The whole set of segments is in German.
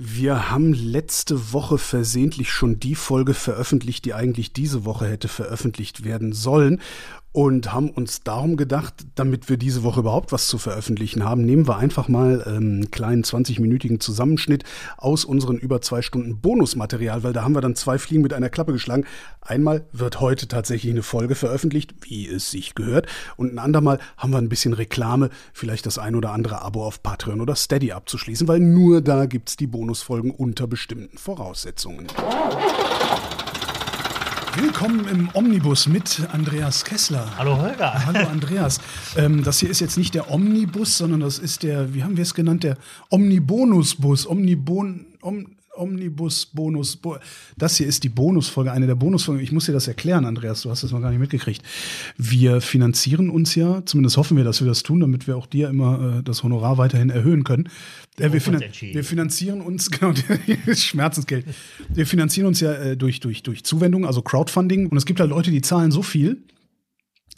Wir haben letzte Woche versehentlich schon die Folge veröffentlicht, die eigentlich diese Woche hätte veröffentlicht werden sollen und haben uns darum gedacht, damit wir diese Woche überhaupt was zu veröffentlichen haben, nehmen wir einfach mal ähm, einen kleinen 20-minütigen Zusammenschnitt aus unseren über zwei Stunden Bonusmaterial, weil da haben wir dann zwei Fliegen mit einer Klappe geschlagen. Einmal wird heute tatsächlich eine Folge veröffentlicht, wie es sich gehört, und ein andermal haben wir ein bisschen Reklame, vielleicht das ein oder andere Abo auf Patreon oder Steady abzuschließen, weil nur da gibt's die Bonusfolgen unter bestimmten Voraussetzungen. Willkommen im Omnibus mit Andreas Kessler. Hallo Holger. Hallo Andreas. Ähm, das hier ist jetzt nicht der Omnibus, sondern das ist der, wie haben wir es genannt, der Omnibonusbus. Omnibon, Om, Omnibus Bonus. Bo das hier ist die Bonusfolge, eine der Bonusfolgen. Ich muss dir das erklären, Andreas, du hast das noch gar nicht mitgekriegt. Wir finanzieren uns ja, zumindest hoffen wir, dass wir das tun, damit wir auch dir immer äh, das Honorar weiterhin erhöhen können. Äh, wir, finan wir, finanzieren uns, genau, Schmerzensgeld. Wir finanzieren uns ja äh, durch, durch, durch Zuwendung, also Crowdfunding. Und es gibt halt Leute, die zahlen so viel,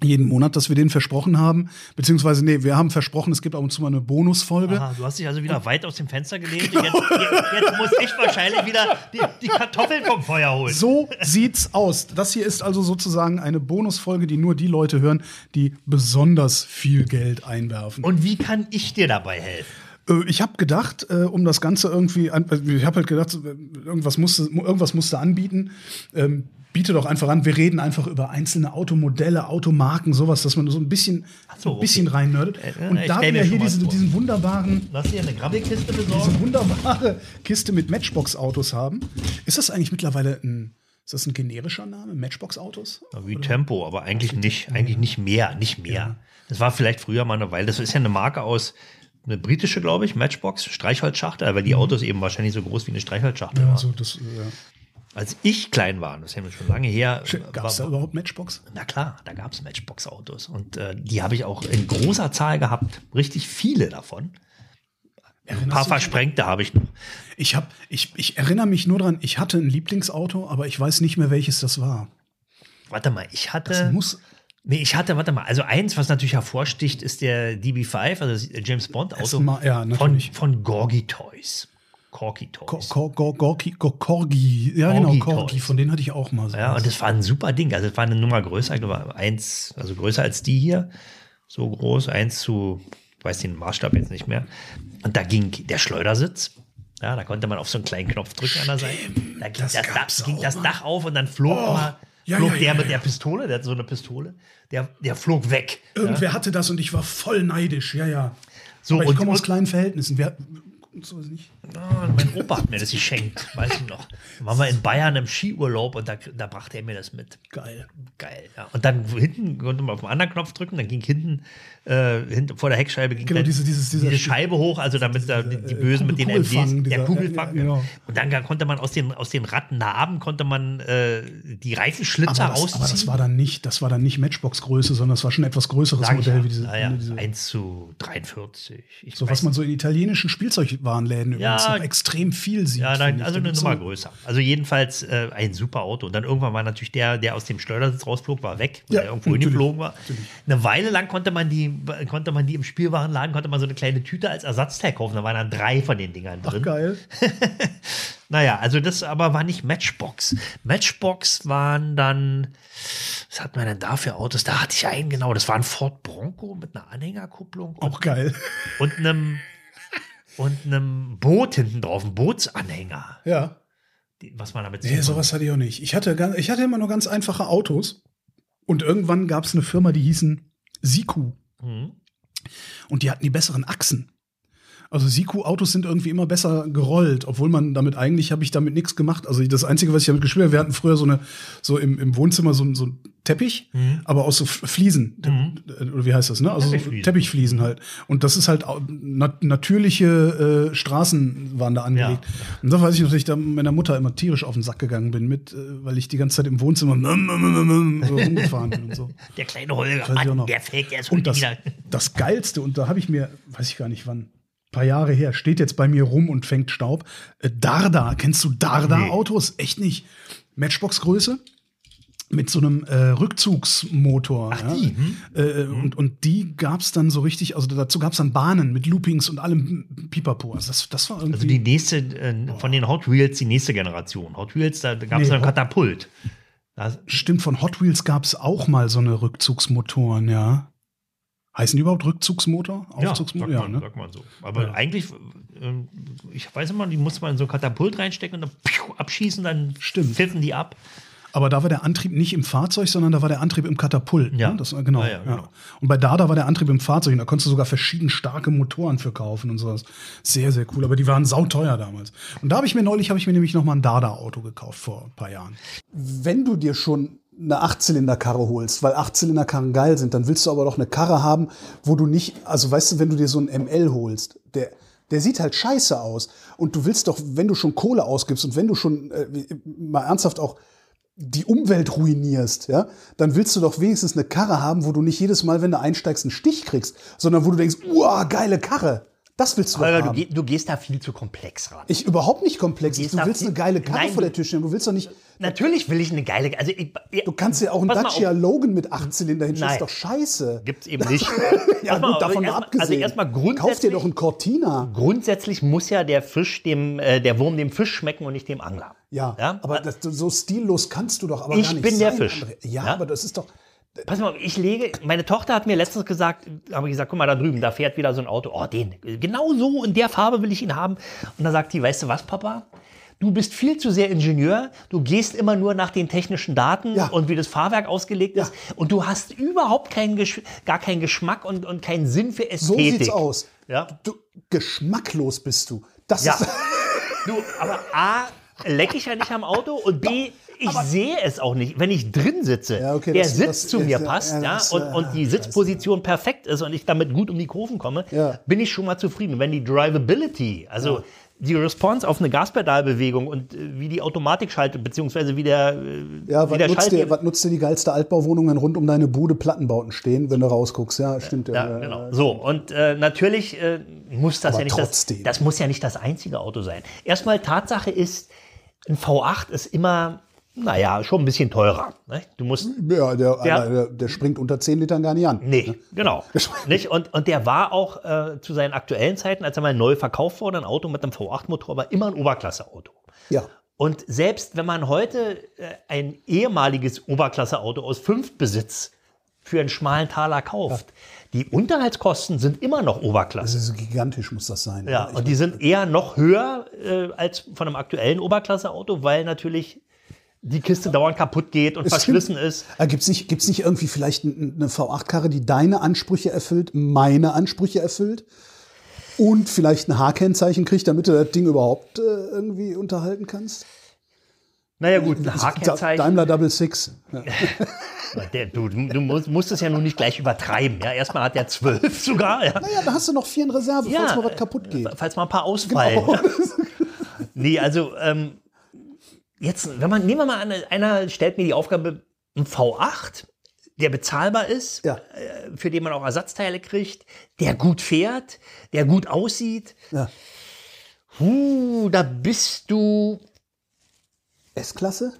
jeden Monat, dass wir denen versprochen haben, beziehungsweise nee, wir haben versprochen, es gibt ab und zu mal eine Bonusfolge. Aha, du hast dich also wieder und weit aus dem Fenster gelehnt. Genau. Jetzt, jetzt, muss ich wahrscheinlich wieder die, die, Kartoffeln vom Feuer holen. So sieht's aus. Das hier ist also sozusagen eine Bonusfolge, die nur die Leute hören, die besonders viel Geld einwerfen. Und wie kann ich dir dabei helfen? Äh, ich habe gedacht, äh, um das Ganze irgendwie, an, ich habe halt gedacht, irgendwas musste, irgendwas musste anbieten. Ähm, biete doch einfach an, wir reden einfach über einzelne Automodelle, Automarken, sowas, dass man so ein bisschen, so, ein bisschen okay. reinnördet. Äh, und da wir hier diese, diesen wunderbaren. Lass dir eine Grabbelkiste besorgen. Diese wunderbare Kiste mit Matchbox-Autos haben. Ist das eigentlich mittlerweile ein. Ist das ein generischer Name? Matchbox-Autos? Wie Oder? Tempo, aber eigentlich nicht, eigentlich nicht mehr, nicht mehr. Ja. Das war vielleicht früher mal eine Weile. Das ist ja eine Marke aus, eine britische, glaube ich, Matchbox, Streichholzschachtel, weil die mhm. Autos eben wahrscheinlich so groß wie eine Streichholzschachtel ja, waren. So das, ja. Als ich klein war, das ist ja schon lange her. Gab es da überhaupt Matchbox? Na klar, da gab es Matchbox-Autos. Und äh, die habe ich auch in großer Zahl gehabt. Richtig viele davon. Ein paar versprengte habe ich noch. Ich, hab, ich, ich erinnere mich nur dran, ich hatte ein Lieblingsauto, aber ich weiß nicht mehr, welches das war. Warte mal, ich hatte. Das muss. Nee, ich hatte, warte mal, also eins, was natürlich hervorsticht, ist der DB5, also das James Bond Auto ja, von, von Gorgi Toys. Corky Toys. Corgi, Corgi, ja genau, Corgi, von denen hatte ich auch mal so. Ja, und das war ein super Ding. Also, das war eine Nummer größer, ich glaube, eins, also größer als die hier. So groß, eins zu, ich weiß den Maßstab jetzt nicht mehr. Und da ging der Schleudersitz. Ja, da konnte man auf so einen kleinen Knopf drücken an der Seite. Da ging das, das, ging das Dach auf und dann flog oh. mal ja, flog ja, der ja, mit der Pistole, der hat so eine Pistole, der, der flog weg. Irgendwer hatte das und ich war voll neidisch, ja, ja. So, Aber ich komme aus kleinen Verhältnissen. Wir, so nicht. Oh, mein Opa hat mir das geschenkt, weiß ich noch. Da waren wir in Bayern im Skiurlaub und da, da brachte er mir das mit. Geil. Geil, ja. Und dann hinten konnte man auf den anderen Knopf drücken, dann ging hinten, äh, hinten vor der Heckscheibe ging genau, diese, dieses, diese Scheibe hoch, also damit diese, die, die Bösen mit den MDs, der Kugelfang. Ja, genau. Und dann konnte man aus den, aus den Rattennarben konnte man äh, die Reifenschlitzer aber das, rausziehen. Aber das war dann nicht, das war dann nicht Matchbox-Größe, sondern das war schon ein etwas größeres Modell. Ja. Wie diese, naja, diese, 1 zu 43. Ich so was man so in italienischen Spielzeugwarenläden ja, übrigens noch extrem viel sieht. Ja, dann, also eine Nummer größer. Also jedenfalls äh, ein super Auto. Und dann irgendwann war natürlich der, der aus dem Schleudersitz rausflog, war weg, weil Ja, er irgendwo hingeflogen war. natürlich. Eine Weile lang konnte man die, konnte man die im Spielwarenladen, konnte man so eine kleine Tüte als Ersatzteil kaufen. Da waren dann drei von den Dingern Ach, drin. geil. Naja, also das aber war nicht Matchbox. Matchbox waren dann, was hat man denn da für Autos? Da hatte ich einen, genau, das war ein Ford Bronco mit einer Anhängerkupplung und, Auch geil. und einem und einem Boot hinten drauf, ein Bootsanhänger. Ja. Was man damit Nee, so sowas hatte ich auch nicht. Ich hatte, ganz- ich hatte immer nur ganz einfache Autos. Und irgendwann gab es eine Firma, die hießen Siku. Mhm. Und die hatten die besseren Achsen. Also Siku-Autos sind irgendwie immer besser gerollt, obwohl man damit eigentlich habe ich damit nichts gemacht. Also das Einzige, was ich damit gespielt habe, wir hatten früher so eine, so im, im Wohnzimmer so, ein- so ein Teppich, aber aus so Fliesen. Äh, Oder wie heißt das, ne? Also so Teppichfliesen. Teppichfliesen halt. Und das ist halt nat natürliche äh, Straßen waren da angelegt. Und da weiß ich noch, dass ich da meiner Mutter immer tierisch auf den Sack gegangen bin, mit, äh, weil ich die ganze Zeit im Wohnzimmer so rumgefahren bin und so. Der kleine Holger, Mann, der fällt jetzt Und das, wieder. das Geilste, und da habe ich mir, weiß ich gar nicht wann, paar Jahre her, steht jetzt bei mir rum und fängt Staub. Äh, Darda, kennst du Darda-Autos? Echt nicht. Matchbox-Größe mit so einem äh, Rückzugsmotor. Ach, die, hm? Äh, und, und die gab es dann so richtig, also dazu gab es dann Bahnen mit Loopings und allem Pipapo. Also das, das war irgendwie. Also die nächste, äh, von den Hot Wheels, die nächste Generation. Hot Wheels, da gab es Nee, ein Katapult. Da, Stimmt, von Hot Wheels gab es auch mal so eine Rückzugsmotoren, ja. Heißen die überhaupt Rückzugsmotor? ja, Aufzugsmotor? sagt, man, ne? sagt man so. Aber Ja. eigentlich, ähm, ich weiß immer, die muss man in so ein Katapult reinstecken und dann piu, abschießen, dann Stimmt. pfiffen die ab. Aber da war der Antrieb nicht im Fahrzeug, sondern da war der Antrieb im Katapult. Ja. Ne? Das war genau, Ja, ja, genau. ja. Und bei Dada war der Antrieb im Fahrzeug. Und da konntest du sogar verschieden starke Motoren für kaufen und sowas. Sehr, sehr cool. Aber die waren sauteuer damals. Und da habe ich mir neulich, habe ich mir nämlich noch mal ein Dada-Auto gekauft vor ein paar Jahren. wenn du dir schon eine Achtzylinderkarre holst, weil Achtzylinderkarren geil sind, dann willst du aber doch eine Karre haben, wo du nicht, also weißt du, wenn du dir so einen ML holst, der, der sieht halt scheiße aus. Und du willst doch, wenn du schon Kohle ausgibst und wenn du schon äh, mal ernsthaft auch die Umwelt ruinierst, ja, dann willst du doch wenigstens eine Karre haben, wo du nicht jedes Mal, wenn du einsteigst, einen Stich kriegst, sondern wo du denkst, uah, geile Karre. Das willst du Holger, du, du gehst da viel zu komplex ran. ich überhaupt nicht komplex. Du Du willst eine geile Karre Nein, vor der Tür stellen. Du willst doch nicht, Natürlich will ich eine geile. Also ich, Du kannst ja auch einen mal Dacia. Logan mit 8 Zylinder hinstellen, ist doch scheiße. Gibt's eben nicht. Ja, mal gut, auf, davon mal abgesehen. Also erstmal Kauf dir grundsätzlich, doch einen Cortina. grundsätzlich muss ja der Fisch dem, äh, der Wurm dem Fisch schmecken und nicht dem Angler. Ja, Ja? aber das, so stillos kannst du doch aber Ich gar nicht bin der sein, Fisch. André. Ja, Ja? aber das ist doch. Pass mal, ich lege, meine Tochter hat mir letztens gesagt, habe ich gesagt, guck mal da drüben, da fährt wieder so ein Auto. Oh, den, genau so in der Farbe will ich ihn haben. Und dann sagt die, weißt du was, Papa? Du bist viel zu sehr Ingenieur. Du gehst immer nur nach den technischen Daten Ja. und wie das Fahrwerk ausgelegt ist. Und du hast überhaupt keinen, Gesch gar keinen Geschmack und, und keinen Sinn für So Ästhetik. sieht's aus. Ja. Du, geschmacklos bist du. Das Ja. ist. Du, aber A, lecke ich ja nicht am Auto und B, ich sehe es auch nicht. Wenn ich drin sitze, Ja, okay, der das- Sitz das- zu mir ja, passt ja, ja, das, und, und die Sitzposition perfekt ist und ich damit gut um die Kurven komme, Ja. bin ich schon mal zufrieden. Wenn die Drivability, also die Response auf eine Gaspedalbewegung und äh, wie die Automatik schaltet, beziehungsweise wie der, äh, Ja, wie was der nutzt, dir, was nutzt dir die geilste Altbauwohnung, wenn rund um deine Bude Plattenbauten stehen, wenn du rausguckst? Ja, stimmt. Ja, Ja, ja, genau. So, und äh, natürlich äh, muss das Aber ja nicht trotzdem. das, das muss ja nicht das einzige Auto sein. Erstmal Tatsache ist, ein V8 ist immer, naja, schon ein bisschen teurer. Ne? Du musst, Ja, der, Ja. der, der springt unter 10 Litern gar nicht an. nee, genau. nicht? Und, und der war auch äh, zu seinen aktuellen Zeiten, als er mal neu verkauft wurde, ein Auto mit einem V8-Motor, war immer ein Oberklasse-Auto. Ja. Und selbst wenn man heute äh, ein ehemaliges Oberklasse-Auto aus Fünftbesitz für einen schmalen Taler kauft, die Unterhaltskosten sind immer noch Oberklasse. Das ist gigantisch, muss das sein. Ja, Ich und die sind eher noch höher äh, als von einem aktuellen Oberklasse-Auto, weil natürlich die Kiste dauernd kaputt geht und Es verschlissen ist. Äh, Gibt's nicht, gibt's nicht irgendwie vielleicht eine V8-Karre, die deine Ansprüche erfüllt, meine Ansprüche erfüllt und vielleicht ein H-Kennzeichen kriegt, damit du das Ding überhaupt äh, irgendwie unterhalten kannst? Naja gut, ein Da- H-Kennzeichen. Daimler Double Six. Ja. Du, du musst, musst es ja nun nicht gleich übertreiben. Ja? Erstmal hat der zwölf sogar. Ja. Naja, da hast du noch vier in Reserve, falls mal was kaputt geht. äh, Falls mal ein paar ausfallen. Genau. Ja. Nee, also ähm, jetzt, wenn man, nehmen wir mal an, einer stellt mir die Aufgabe, ein V8, der bezahlbar ist, Ja. äh, für den man auch Ersatzteile kriegt, der gut fährt, der gut aussieht. Ja. Uh, da bist du. S-Klasse?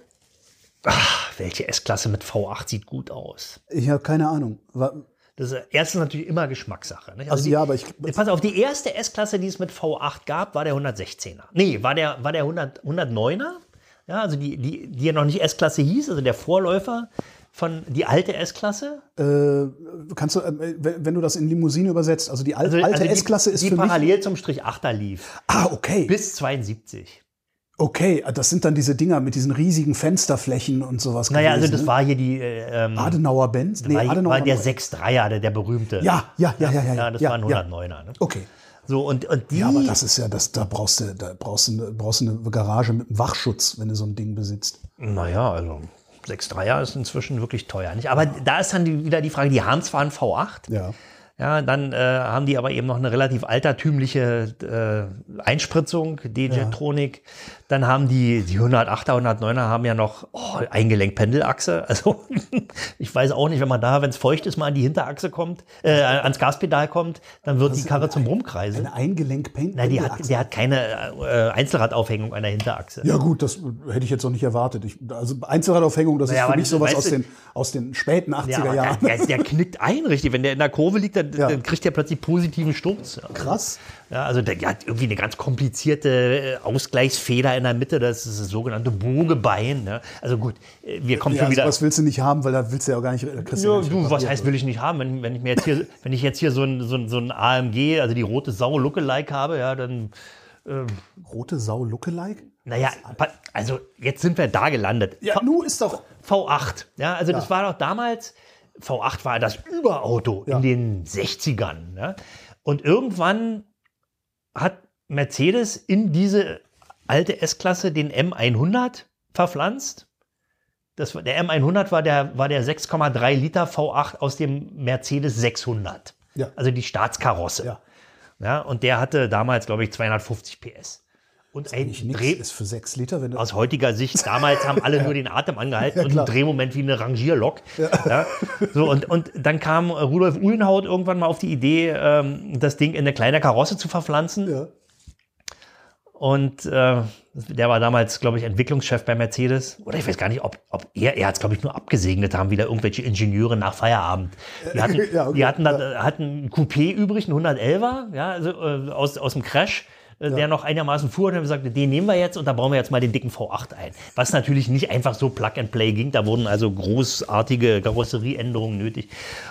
Ach, welche S-Klasse mit V8 sieht gut aus? Ich habe keine Ahnung. Wa- Das ist erstens natürlich immer Geschmackssache. Nicht? Also die, ja, aber ich- Pass auf, die erste S-Klasse, die es mit V8 gab, war der 116er. Nee, war der, war der 100, 109er. Ja, also die, die, die ja noch nicht S-Klasse hieß, also der Vorläufer von die alte S-Klasse. Äh, kannst du, äh, wenn du das in Limousine übersetzt, also die al Also, alte also S-Klasse ist die für mich. parallel zum Strich 8er lief. Ah, okay. Bis 72. Okay, das sind dann diese Dinger mit diesen riesigen Fensterflächen und sowas. Naja, also gewesen, das ne? war hier die äh, ähm, Adenauer Benz? Nee, war, Adenauer war der 6-3er, der, der berühmte. Ja, ja, ja, ja, ja. Ja, das ja, war ein ja. 109er. Ne? Okay. So, und, und die. Ja, aber das ist ja, das, da brauchst du, da brauchst du, eine, brauchst du eine Garage mit einem Wachschutz, wenn du so ein Ding besitzt. Naja, also 6-3er ist inzwischen wirklich teuer. Nicht? Aber da ist dann die, wieder die Frage, die haben zwar einen V8, Ja. ja, dann äh, haben die aber eben noch eine relativ altertümliche äh, Einspritzung, D-Jetronic. Dann haben die, die 108er, 109er haben ja noch oh, Eingelenk-Pendelachse. Also ich weiß auch nicht, wenn man da, wenn es feucht ist, mal an die Hinterachse kommt, äh, ans Gaspedal kommt, dann wird die Karre zum Rumkreisen. Eine Eingelenk-Paint. Nein, die hat, der hat keine äh, Einzelradaufhängung an der Hinterachse. Ja gut, das hätte ich jetzt noch nicht erwartet. Ich, also Einzelradaufhängung, das Naja, ist für mich sowas aus den, aus den späten 80er Ja, aber Jahren. der, der, der knickt ein, richtig. Wenn der in der Kurve liegt, dann, Ja. dann kriegt der plötzlich positiven Sturz. Ja. Krass. Ja, also der, der hat irgendwie eine ganz komplizierte äh, Ausgleichsfeder in der Mitte, das ist das sogenannte Bogebein. Ne? Also gut, äh, wir kommen Ja, schon wieder. sowas willst du nicht haben, weil da willst du ja auch gar nicht. du Ja, ja du, was heißt, will ich nicht haben? Wenn, wenn ich mir jetzt hier, wenn ich jetzt hier so ein, so ein, so ein AMG, also die rote Sau Lookalike habe, ja, dann, Rote Sau Lookalike? naja, also jetzt sind wir da gelandet. Ja, nu ist doch. V8. Ja, also das war doch damals, V8 war das Überauto Ja. in den 60ern. Ja? Und irgendwann hat Mercedes in diese alte S-Klasse den M100 verpflanzt. Das, der M100 war der, war der 6,3 Liter V8 aus dem Mercedes 600. Ja. Also die Staatskarosse. Ja. Ja, und der hatte damals, glaube ich, 250 PS. Und ein Dreh, ist für sechs Liter, wenn du. aus heutiger Sicht, damals haben alle nur den Atem angehalten Ja, und einen Drehmoment wie eine Rangierlok. Ja. So, und, und dann kam Rudolf Uhlenhaut irgendwann mal auf die Idee, ähm, das Ding in eine kleine Karosse zu verpflanzen. Ja. Und äh, der war damals, glaube ich, Entwicklungschef bei Mercedes. Oder ich weiß gar nicht, ob, ob er, er hat es, glaube ich, nur abgesegnet haben, wieder irgendwelche Ingenieure nach Feierabend. Die hatten, Ja, okay, die hatten, da, hatten ein Coupé übrig, ein 111er, ja, also, äh, aus, aus dem Crash. Äh, Der noch einigermaßen fuhr und haben gesagt, den nehmen wir jetzt und da bauen wir jetzt mal den dicken V8 ein. Was natürlich nicht einfach so Plug and Play ging, da wurden also großartige Karosserieänderungen nötig.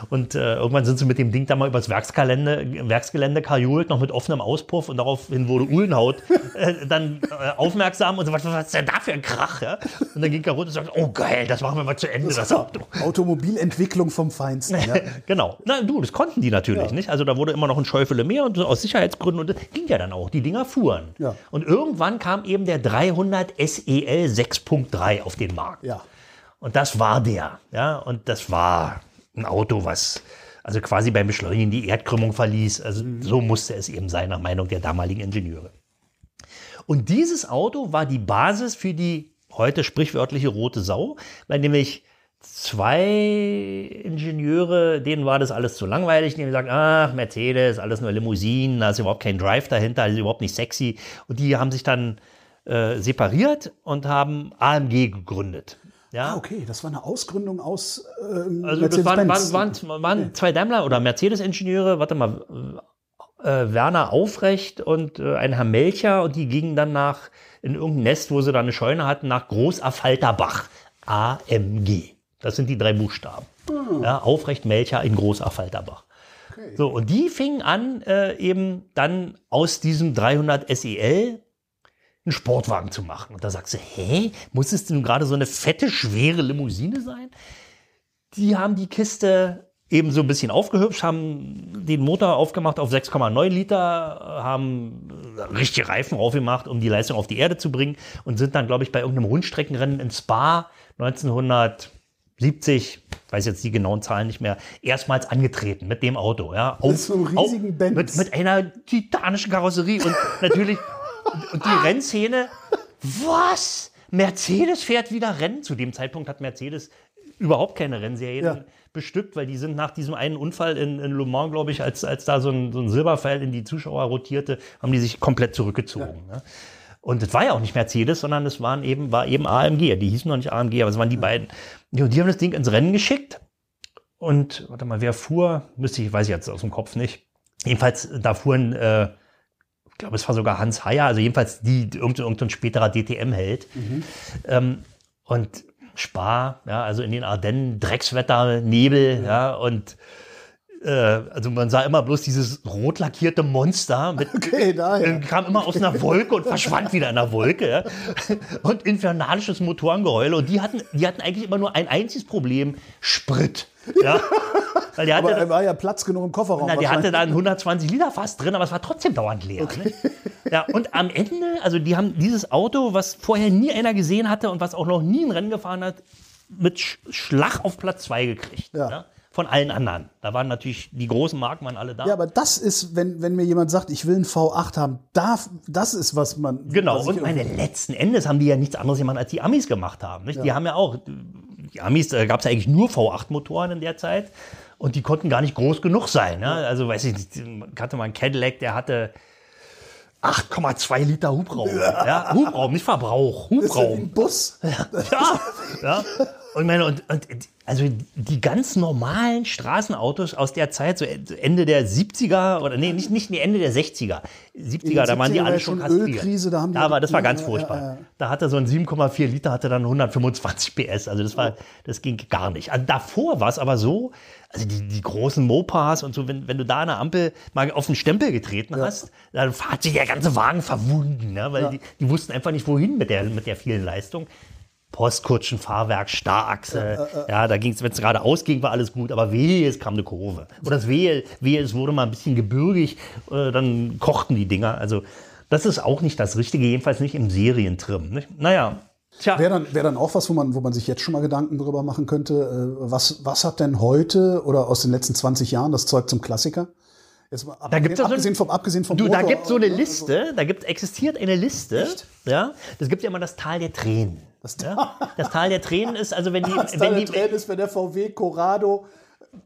Und äh, irgendwann sind sie mit dem Ding da mal übers Werksgelände, Werksgelände kajult, noch mit offenem Auspuff und daraufhin wurde Uhlenhaut äh, dann äh, aufmerksam und so, was, was ist denn da für ein Krach? Ja? Und dann ging er runter und sagte, oh geil, das machen wir mal zu Ende, das Auto. Automobilentwicklung vom Feinsten. Ja. Genau. Na du, das konnten die natürlich Ja. nicht. Also da wurde immer noch ein Schäufele mehr und aus Sicherheitsgründen und das ging ja dann auch. Die Dinger fuhren. Ja. Und irgendwann kam eben der 300 SEL 6.3 auf den Markt. ja. Und das war der. Ja, und das war ein Auto, was also quasi beim Beschleunigen die Erdkrümmung verließ. Also so musste es eben sein, nach Meinung der damaligen Ingenieure. Und dieses Auto war die Basis für die heute sprichwörtliche rote Sau, weil nämlich zwei Ingenieure, denen war das alles zu langweilig, die haben gesagt, ach, Mercedes, alles nur Limousinen, da ist überhaupt kein Drive dahinter, das ist überhaupt nicht sexy. Und die haben sich dann äh, separiert und haben AMG gegründet. Ja, Ah, okay, das war eine Ausgründung aus ähm, also das waren, waren, waren, waren zwei Daimler oder Mercedes-Ingenieure, warte mal, äh, Werner Aufrecht und äh, ein Herr Melcher und die gingen dann nach, in irgendein Nest, wo sie da eine Scheune hatten, nach Großaffalterbach. AMG. Das sind die drei Buchstaben. Ja, Aufrecht, Melcher in Großaffalterbach. So, und die fingen an, äh, eben dann aus diesem 300 SEL einen Sportwagen zu machen. Und da sagst du, hä, muss es denn gerade so eine fette, schwere Limousine sein? Die haben die Kiste eben so ein bisschen aufgehübscht, haben den Motor aufgemacht auf 6,9 Liter, haben richtige Reifen aufgemacht, um die Leistung auf die Erde zu bringen und sind dann, glaube ich, bei irgendeinem Rundstreckenrennen in Spa 1970, weiß jetzt die genauen Zahlen nicht mehr, erstmals angetreten mit dem Auto. Ja, auf, so einem riesigen Benz. mit, mit einer titanischen Karosserie und natürlich und, die Rennszene, was? Mercedes fährt wieder Rennen. Zu dem Zeitpunkt hat Mercedes überhaupt keine Rennserien Ja. bestückt, weil die sind nach diesem einen Unfall in, in Le Mans, glaube ich, als, als da so ein, so ein Silberpfeil in die Zuschauer rotierte, haben die sich komplett zurückgezogen. Ne? Und es war ja auch nicht Mercedes, sondern es waren eben, war eben AMG. Die hießen noch nicht AMG, aber es waren die beiden. Ja, Und die haben das Ding ins Rennen geschickt. und, warte mal, wer fuhr? Müsste ich, weiß ich jetzt aus dem Kopf nicht. Jedenfalls, da fuhren, äh, ich glaube, es war sogar Hans Heyer, also jedenfalls die, irgendein, irgendein späterer DTM-Held. Ähm, und Spar, ja, also in den Ardennen, Dreckswetter, Nebel, ja, und also man sah immer bloß dieses rot lackierte Monster mit Okay, daher. äh, kam immer aus einer Wolke und verschwand wieder in der Wolke. Ja? Und infernalisches Motorengeheule. Und die hatten, die hatten eigentlich immer nur ein einziges Problem: Sprit. Ja? Weil der Aber hatte, er war ja Platz genug im Kofferraum. na, der hatte da ein 120 Liter Fass drin, aber es war trotzdem dauernd leer. Ne? Ja, und am Ende, also die haben dieses Auto, was vorher nie einer gesehen hatte und was auch noch nie ein Rennen gefahren hat, mit Sch Schlag auf Platz 2 gekriegt. Ja. Ja? Von allen anderen. Da waren natürlich die großen Marken waren alle da. Ja, aber das ist, wenn, wenn mir jemand sagt, ich will einen V8 haben, darf, das ist, was man. Genau, was und meine letzten Endes haben die ja nichts anderes gemacht, als die Amis gemacht haben. Nicht? Die haben ja auch, die Amis, da gab es ja eigentlich nur V8-Motoren in der Zeit und die konnten gar nicht groß genug sein. Ne? Also weiß ich nicht, ich hatte mal einen Cadillac, der hatte 8,2 Liter Hubraum. Ja. Hubraum, nicht Verbrauch, Das ist ja Hubraum. ein Bus. Ja, ja. Und, meine, und, und also die ganz normalen Straßenautos aus der Zeit, so Ende der 70er oder nee, nicht, nicht Ende der 60er. 70er, da waren die 70er war alle ja schon. Ölkrise, da haben die- Aber das war ganz Ja, furchtbar. ja, ja. Da hatte so ein 7,4 Liter, hatte dann 125 PS. Also das war, das ging gar nicht. Also davor war es aber so, also die, die großen Mopas und so, wenn, wenn du da an der Ampel mal auf den Stempel getreten hast, dann hat sich der ganze Wagen verwunden, ne? weil die, die wussten einfach nicht, wohin mit der, mit der vielen Leistung. Postkutschen, Fahrwerk, Starrachse. Ja, da ging es, wenn es gerade ausging, war alles gut, aber wehe, es kam eine Kurve. Oder das wehe, wehe, es wurde mal ein bisschen gebirgig, äh, dann kochten die Dinger. Also, das ist auch nicht das Richtige, jedenfalls nicht im Serientrim. Nicht? Naja, tja. Wäre dann, wär dann auch was, wo man, wo man sich jetzt schon mal Gedanken drüber machen könnte. Äh, was, was hat denn heute oder aus den letzten 20 Jahren das Zeug zum Klassiker? Jetzt mal Da gibt's ja so ein- abgesehen, vom, abgesehen vom Du, da Motor, gibt so eine ne? Liste, da gibt, existiert eine Liste. Echt? Ja, das gibt ja immer das Tal der Tränen. Das, ja? das Tal der Tränen ist, also wenn die, Was wenn da die, drin ist, wenn der VW Corrado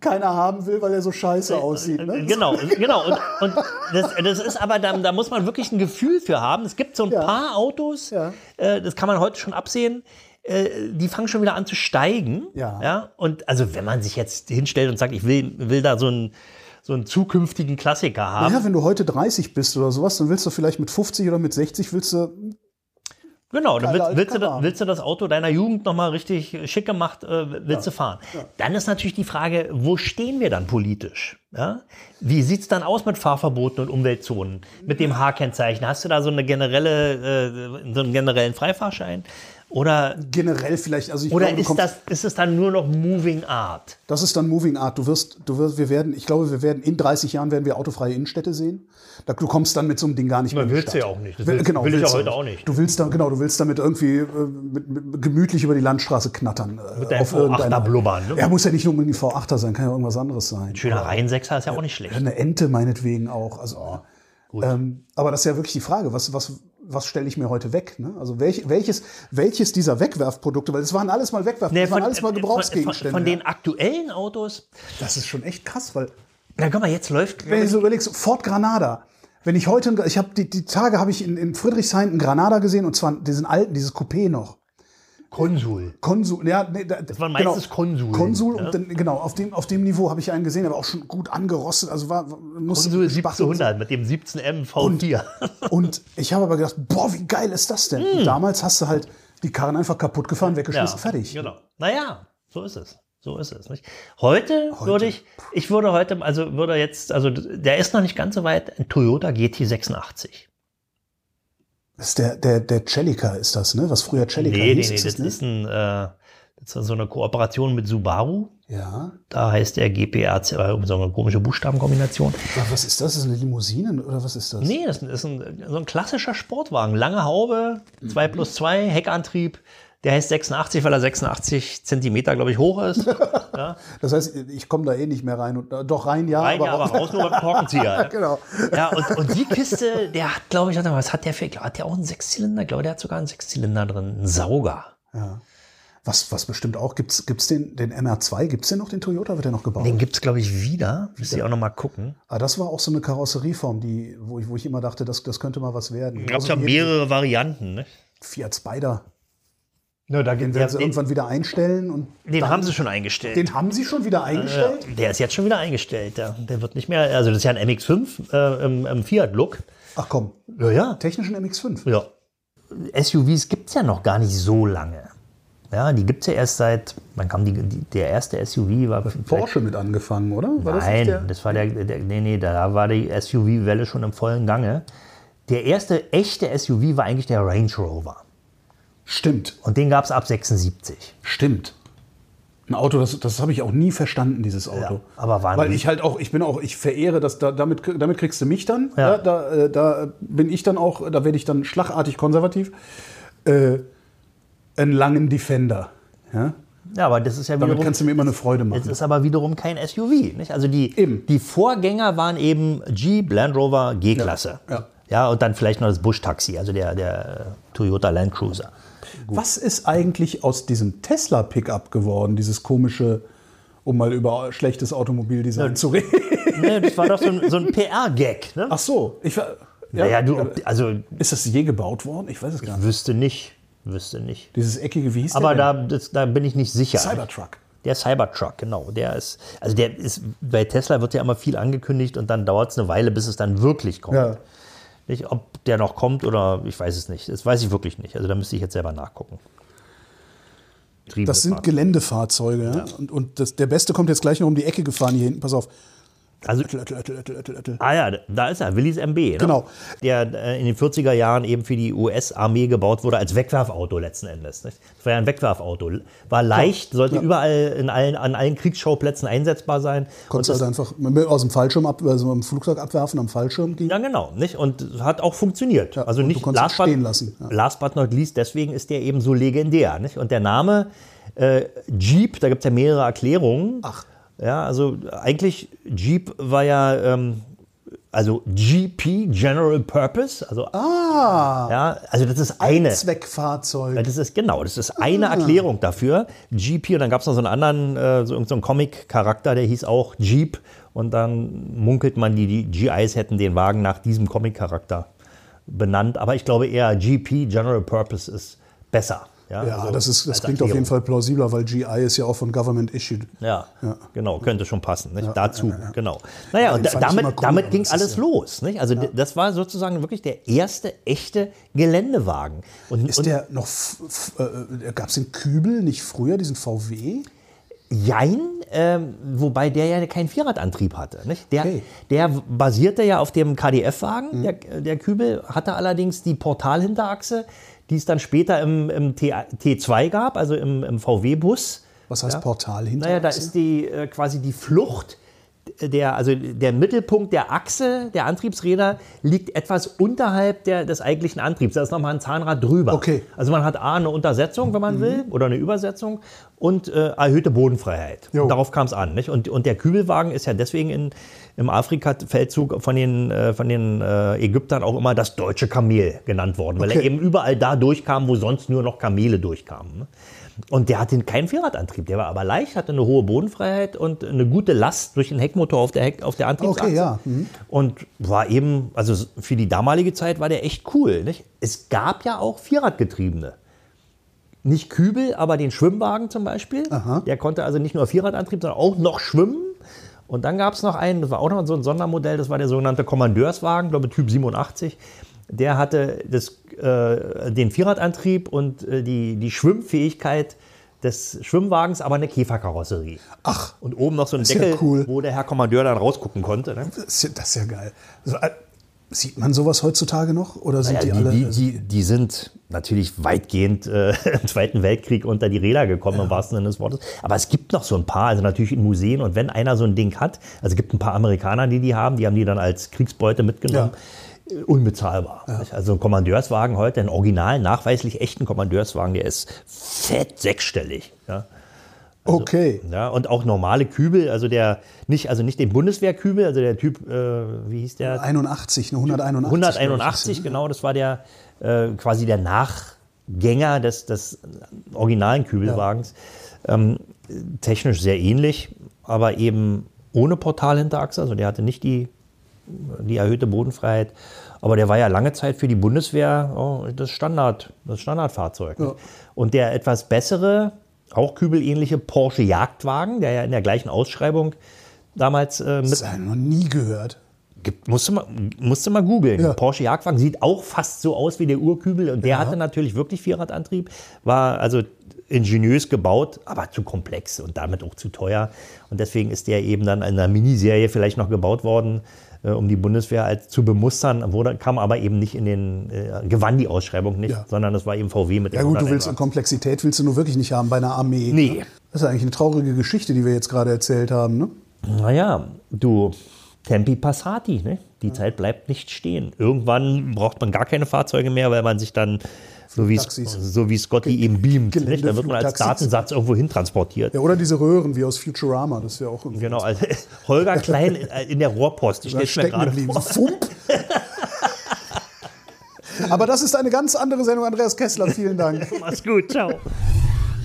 keiner haben will, weil er so scheiße aussieht. Ne? Genau, genau. Und, und das, das ist aber, da, da muss man wirklich ein Gefühl für haben. Es gibt so ein Ja. paar Autos, Ja. äh, das kann man heute schon absehen, äh, die fangen schon wieder an zu steigen. Ja. ja. Und also wenn man sich jetzt hinstellt und sagt, ich will, will da so einen, so einen zukünftigen Klassiker haben. Ja, wenn du heute 30 bist oder sowas, dann willst du vielleicht mit 50 oder mit 60 willst du Genau, dann willst, willst, du, willst du das Auto deiner Jugend nochmal richtig schick gemacht, äh, willst du fahren. Dann ist natürlich die Frage, wo stehen wir dann politisch? Ja? Wie sieht's dann aus mit Fahrverboten und Umweltzonen? Mit dem H-Kennzeichen? Hast du da so, eine generelle, äh, so einen generellen Freifahrschein? Oder, generell vielleicht, also ich oder glaube, ist, das, ist es dann nur noch Moving Art? das ist dann Moving Art. Du wirst, du wirst, wir werden, ich glaube, wir werden in 30 Jahren werden wir autofreie Innenstädte sehen. Du kommst dann mit so einem Ding gar nicht mehr. die willst du Stadt. ja auch nicht. Das Will- genau, will ich ja heute auch nicht. Du willst dann, genau, du willst damit irgendwie äh, mit, mit, gemütlich über die Landstraße knattern. Äh, Mit deinem V8er blubbern, ne? Er muss ja nicht nur unbedingt V8er sein, kann ja irgendwas anderes sein. Schöner Reinsechser ist ja auch nicht schlecht. Eine Ente meinetwegen auch. Also, ähm, aber das ist ja wirklich die Frage, was, was, was stelle ich mir heute weg? Ne? Also welch, welches, welches dieser Wegwerfprodukte, weil es waren alles mal Wegwerfprodukte, Nee, das waren von, alles mal äh, von, Gebrauchsgegenstände. von, von den ja. aktuellen Autos, das ist schon echt krass, weil na guck mal, jetzt läuft, wenn du so überlegst, Ford Granada. Wenn ich heute, ich habe die, die Tage habe ich in, in Friedrichshain einen Granada gesehen und zwar diesen alten, dieses Coupé noch. Konsul. Konsul, ja, nee, da, das waren meistens Konsul, Konsul ja. und dann, genau, auf dem, auf dem Niveau habe ich einen gesehen, aber auch schon gut angerostet, also war, musste Konsul Spachteln- 1700 mit dem 17M V4. Und ich habe aber gedacht, boah, wie geil ist das denn? Und damals hast du halt die Karren einfach kaputt gefahren, weggeschmissen, fertig. Genau. Naja, so ist es. So ist es. Nicht? Heute, würde ich, ich würde heute, also würde jetzt, also der ist noch nicht ganz so weit, ein Toyota GT86. Das ist der, der, der Celica ist das, ne? Was früher Celica Nee, nee, hieß. nee, ist das das, ist ein, äh, das ist so eine Kooperation mit Subaru. Ja. Da heißt der GPRC, äh, so eine komische Buchstabenkombination. Aber was ist das? Ist das eine Limousine oder was ist das? Nee, das ist ein, so ein klassischer Sportwagen. Lange Haube, 2 plus 2, Heckantrieb. Der heißt 86, weil er 86 Zentimeter, glaube ich, hoch ist. Ja. Das heißt, ich komme da eh nicht mehr rein. Und, äh, doch rein, ja. Rein, ja, aber raus nur beim Korkenzieher. ja. genau. Ja, und, und die Kiste, der hat, glaube ich, was hat der für, hat der auch einen Sechszylinder? Ich glaube, der hat sogar einen Sechszylinder drin, einen Sauger. Was, was bestimmt auch, gibt's, gibt's den, den MR2, gibt's den noch, den Toyota, wird der noch gebaut? Den gibt's glaube ich, wieder. Müsste ich auch noch mal gucken. Ah, das war auch so eine Karosserieform, die, wo ich, wo ich immer dachte, das, das könnte mal was werden. Gab's Genauso ja wie mehrere Varianten, ne? Fiat Spider. Ja, da, Den werden sie irgendwann wieder einstellen und den dann- haben sie schon eingestellt. Den haben sie schon wieder eingestellt? Ja, der ist jetzt schon wieder eingestellt. Der, der wird nicht mehr, also das ist ja ein MX5 äh, im, im Fiat-Look. Ach komm, Ja, ja. technischen MX5. Ja. SUVs gibt es ja noch gar nicht so lange. Ja, die gibt es ja erst seit, wann kam die, die der erste SUV war Porsche mit angefangen, oder? War das Nein, der? das war der, der nee, nee, da war die SUV-Welle schon im vollen Gange. Der erste echte SUV war eigentlich der Range Rover. Stimmt, Und den gab es ab 76. stimmt. Ein Auto, das, das habe ich auch nie verstanden, dieses Auto. Ja, aber waren Weil ich halt auch, ich bin auch, ich verehre das, da, damit, damit kriegst du mich dann. Ja. Ja. da, äh, da bin ich dann auch, da werde ich dann schlagartig konservativ. Äh, einen langen Defender. Ja? Ja, aber das ist ja Damit wiederum, kannst du mir immer eine Freude es machen. ist aber wiederum kein SUV. Nicht? Also die, Eben. die Vorgänger waren eben Jeep, Land Rover, G-Klasse. Ja, ja. ja, und dann vielleicht noch das Bush-Taxi, also der, der Toyota Land Cruiser. Was ist eigentlich aus diesem Tesla-Pickup geworden, dieses komische, um mal über schlechtes Automobildesign zu reden? Ne, das war doch so ein, so ein PR-Gag. Ne? Ach so, ich war. naja, du, also Ist das je gebaut worden? Ich weiß es gar nicht. wüsste nicht, wüsste nicht. Dieses eckige, wie hieß Aber da, das, da bin ich nicht sicher. Cybertruck. Der Cybertruck, genau. Der ist, also der ist, bei Tesla wird ja immer viel angekündigt und dann dauert es eine Weile, bis es dann wirklich kommt. Ja. Nicht, ob der noch kommt oder ich weiß es nicht. Das weiß ich wirklich nicht. Also da müsste ich jetzt selber nachgucken. Das sind. Geländefahrzeuge. Ja. Und, und das, der Beste kommt jetzt gleich noch um die Ecke gefahren hier hinten. Pass auf. Also, öttel, öttel, öttel. ah ja, da ist er, Willis MB. Ne? Genau. Der äh, in den 40er Jahren eben für die US-Armee gebaut wurde als Wegwerfauto letzten Endes. Nicht? Das war ja ein Wegwerfauto. War leicht, sollte überall in allen, an allen Kriegsschauplätzen einsetzbar sein. Konntest halt einfach aus dem Fallschirm ab, also im Flugzeug abwerfen, am Fallschirm ging. Ja, genau. Nicht? Und hat auch funktioniert. also und du nicht konntest ihn stehen lassen, ja. Last but not least, deswegen ist der eben so legendär. Nicht? Und der Name äh, Jeep, da gibt es ja mehrere Erklärungen. Ach. Ja, also eigentlich Jeep war ja, ähm, also GP, General Purpose. Also, Ah, ja, also das ist eine. Zweckfahrzeug. Das ist genau, das ist eine Erklärung dafür. GP und dann gab es noch so einen anderen, äh, so, so einen Comic-Charakter, der hieß auch Jeep. Und dann munkelt man, die, die GIs hätten den Wagen nach diesem Comic-Charakter benannt. Aber ich glaube eher GP, General Purpose, ist besser. Ja, Ja, also das, ist, das klingt auf jeden. Fall plausibler, weil GI ist ja auch von Government issued. Ja, genau, könnte schon passen. Nicht? Dazu, genau. Ja, Naja, und damit, cool, damit ging ist alles ja- los. Nicht? Also das war sozusagen wirklich der erste echte Geländewagen. Und, Ist und der noch, äh, gab es den Kübel nicht früher, diesen VW? Jein, ähm, wobei der ja keinen Vierradantrieb hatte. Nicht? Der, Okay. der basierte ja auf dem KDF-Wagen, der, der Kübel, hatte allerdings die Portalhinterachse, die es dann später im, im T, T2 gab, also im, im VW-Bus. Was heißt Portal hinter? Naja, da ist die äh, quasi die Flucht. Der, also der Mittelpunkt der Achse der Antriebsräder liegt etwas unterhalb der, des eigentlichen Antriebs. Da ist nochmal ein Zahnrad drüber. Okay. Also man hat A, eine Untersetzung, wenn man will, oder eine Übersetzung und äh, erhöhte Bodenfreiheit. Jo. Darauf kam es an. Nicht? Und, und der Kübelwagen ist ja deswegen in, im Afrika-Feldzug von den, äh, von den äh, Ägyptern auch immer das deutsche Kamel genannt worden, weil er Okay. eben überall da durchkam, wo sonst nur noch Kamele durchkamen. Ne? Und der hatte keinen Vierradantrieb, der war aber leicht, hatte eine hohe Bodenfreiheit und eine gute Last durch den Heckmotor auf der, Heck, auf der Antriebsachse. Okay, ja. Mhm. Und war eben, also für die damalige Zeit war der echt cool. Nicht? Es gab ja auch Vierradgetriebene. Nicht Kübel, aber den Schwimmwagen zum Beispiel. Der konnte also nicht nur Vierradantrieb, sondern auch noch schwimmen. Und dann gab es noch einen, das war auch noch so ein Sondermodell, das war der sogenannte Kommandeurswagen, glaube Typ 87. Der hatte das, äh, den Vierradantrieb und äh, die, die Schwimmfähigkeit des Schwimmwagens, aber eine Käferkarosserie. Ach, Und oben noch so ein ist ja Deckel, cool. wo der Herr Kommandeur dann rausgucken konnte. Ne? das, ist ja, das ist ja geil. Also, sieht man sowas heutzutage noch? Oder sind Ja, die, die, alle. die, die, die sind natürlich weitgehend äh, im Zweiten Weltkrieg unter die Räder gekommen, im wahrsten Sinne des Wortes. Aber es gibt noch so ein paar, also natürlich in Museen. Und wenn einer so ein Ding hat, also es gibt ein paar Amerikaner, die die haben, die haben die dann als Kriegsbeute mitgenommen. Äh, Unbezahlbar. nicht? Also ein Kommandeurswagen heute, ein original, nachweislich echten Kommandeurswagen, der ist fett sechsstellig. Ja. okay. Ja, und auch normale Kübel, also der nicht, also nicht den Bundeswehrkübel, also der Typ, äh, wie hieß der? 81, eine 181. glaub ich, 181, ist, genau, das war der äh, quasi der Nachgänger des, des originalen Kübelwagens. Ähm, technisch sehr ähnlich, aber eben ohne Portalhinterachse. Also der hatte nicht die die erhöhte Bodenfreiheit. Aber der war ja lange Zeit für die Bundeswehr oh, das, Standard, das Standardfahrzeug. Ja. Und der etwas bessere, auch kübelähnliche Porsche Jagdwagen, der ja in der gleichen Ausschreibung damals äh, mit Das habe ich noch nie gehört. Gibt, musst, du mal, musst du mal googeln. Ja. Porsche Jagdwagen sieht auch fast so aus wie der Urkübel und der hatte natürlich wirklich Vierradantrieb, war also ingeniös gebaut, aber zu komplex und damit auch zu teuer. Und deswegen ist der eben dann in einer Miniserie vielleicht noch gebaut worden, äh, um die Bundeswehr als zu bemustern, wurde, kam aber eben nicht in den, äh, gewann die Ausschreibung nicht, Ja. sondern das war eben VW mit Ja gut, du willst 101er. Komplexität willst du nur wirklich nicht haben bei einer Armee. Nee. Das ist eigentlich eine traurige Geschichte, die wir jetzt gerade erzählt haben. Ne? Naja, du, Tempi Passati, ne? die Zeit bleibt nicht stehen. Irgendwann braucht man gar keine Fahrzeuge mehr, weil man sich dann, so wie, so wie Scotty eben beamt, Gelände- da wird man als. Datensatz irgendwo hin transportiert. Ja, oder diese Röhren wie aus Futurama, das ist ja auch irgendwie Genau, also Holger Klein in- der Rohrpost, ich stelle mir gerade vor. Fump. Aber das ist eine ganz andere Sendung, Andreas Kessler. Vielen Dank. Mach's gut, ciao.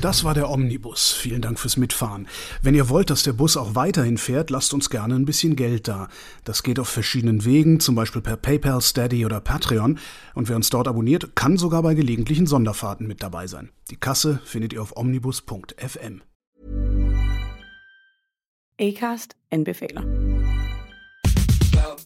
Das war der Omnibus. Vielen Dank fürs Mitfahren. Wenn ihr wollt, dass der Bus auch weiterhin fährt, lasst uns gerne ein bisschen Geld da. Das geht auf verschiedenen Wegen, zum Beispiel per PayPal, Steady oder Patreon. Und wer uns dort abonniert, kann sogar bei gelegentlichen Sonderfahrten mit dabei sein. Die Kasse findet ihr auf omnibus.fm. Acast anbefaler.